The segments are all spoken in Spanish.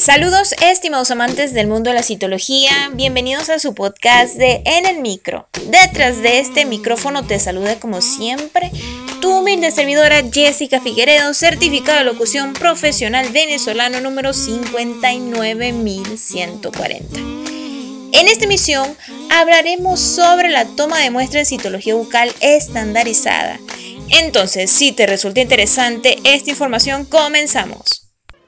Saludos estimados amantes del mundo de la citología, bienvenidos a su podcast de En el Micro. Detrás de este micrófono te saluda como siempre tu humilde servidora Jessica Figueredo, certificado de locución profesional venezolano número 59140. En esta emisión hablaremos sobre la toma de muestra en citología bucal estandarizada. Entonces, si te resulta interesante esta información, comenzamos.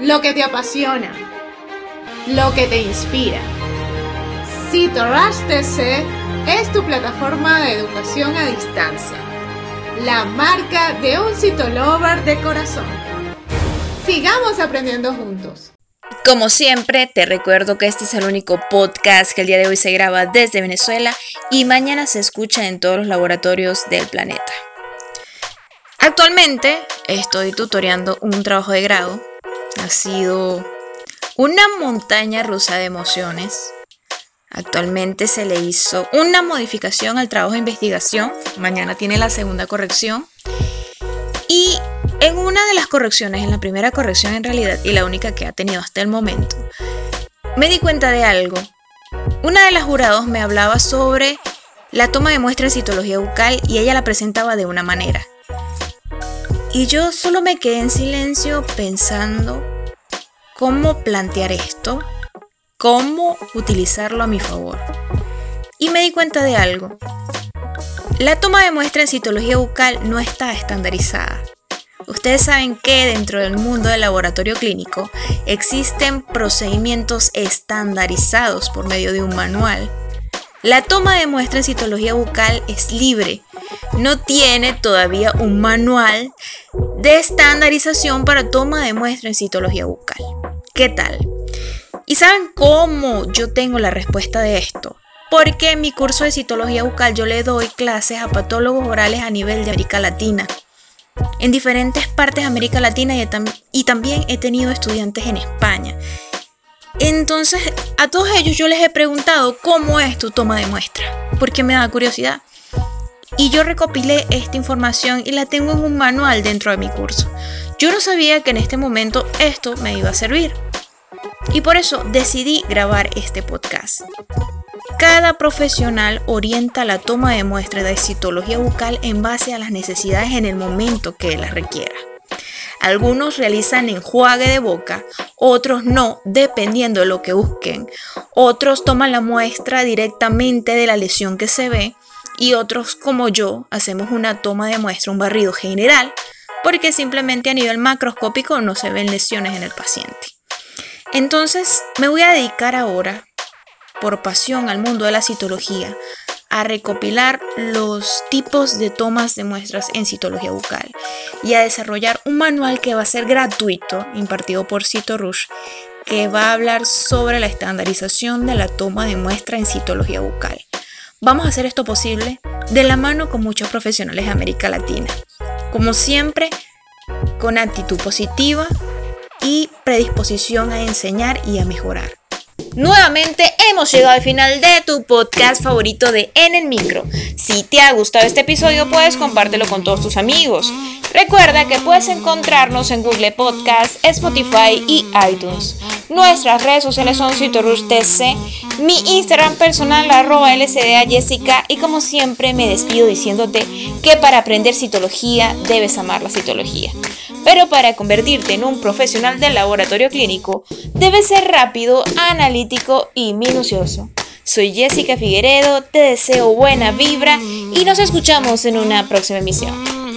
lo que te apasiona, lo que te inspira. CITORASH TC es tu plataforma de educación a distancia, la marca de un citolover de corazón. Sigamos aprendiendo juntos. Como siempre, te recuerdo que este es el único podcast que el día de hoy se graba desde Venezuela y mañana se escucha en todos los laboratorios del planeta. Actualmente estoy tutoreando un trabajo de grado ha sido una montaña rusa de emociones. Actualmente se le hizo una modificación al trabajo de investigación. Mañana tiene la segunda corrección. Y en una de las correcciones, en la primera corrección en realidad, y la única que ha tenido hasta el momento, me di cuenta de algo. Una de las jurados me hablaba sobre la toma de muestra en citología bucal y ella la presentaba de una manera. Y yo solo me quedé en silencio pensando cómo plantear esto, cómo utilizarlo a mi favor. Y me di cuenta de algo. La toma de muestra en citología bucal no está estandarizada. Ustedes saben que dentro del mundo del laboratorio clínico existen procedimientos estandarizados por medio de un manual. La toma de muestra en citología bucal es libre no tiene todavía un manual de estandarización para toma de muestra en citología bucal. ¿Qué tal? ¿Y saben cómo yo tengo la respuesta de esto? Porque en mi curso de citología bucal yo le doy clases a patólogos orales a nivel de América Latina. En diferentes partes de América Latina y, y también he tenido estudiantes en España. Entonces, a todos ellos yo les he preguntado cómo es tu toma de muestra, porque me da curiosidad. Y yo recopilé esta información y la tengo en un manual dentro de mi curso. Yo no sabía que en este momento esto me iba a servir. Y por eso decidí grabar este podcast. Cada profesional orienta la toma de muestra de citología bucal en base a las necesidades en el momento que las requiera. Algunos realizan enjuague de boca, otros no, dependiendo de lo que busquen. Otros toman la muestra directamente de la lesión que se ve y otros como yo hacemos una toma de muestra, un barrido general, porque simplemente a nivel macroscópico no se ven lesiones en el paciente. Entonces me voy a dedicar ahora, por pasión al mundo de la citología, a recopilar los tipos de tomas de muestras en citología bucal y a desarrollar un manual que va a ser gratuito, impartido por CitoRush, que va a hablar sobre la estandarización de la toma de muestra en citología bucal. Vamos a hacer esto posible de la mano con muchos profesionales de América Latina. Como siempre, con actitud positiva y predisposición a enseñar y a mejorar. Nuevamente hemos llegado al final de tu podcast favorito de En el Micro. Si te ha gustado este episodio, puedes compártelo con todos tus amigos. Recuerda que puedes encontrarnos en Google Podcast, Spotify y iTunes. Nuestras redes sociales son TC, mi Instagram personal arroba LCDA Jessica y como siempre me despido diciéndote que para aprender citología debes amar la citología. Pero para convertirte en un profesional del laboratorio clínico, debes ser rápido, analítico y minucioso. Soy Jessica Figueredo, te deseo buena vibra y nos escuchamos en una próxima emisión.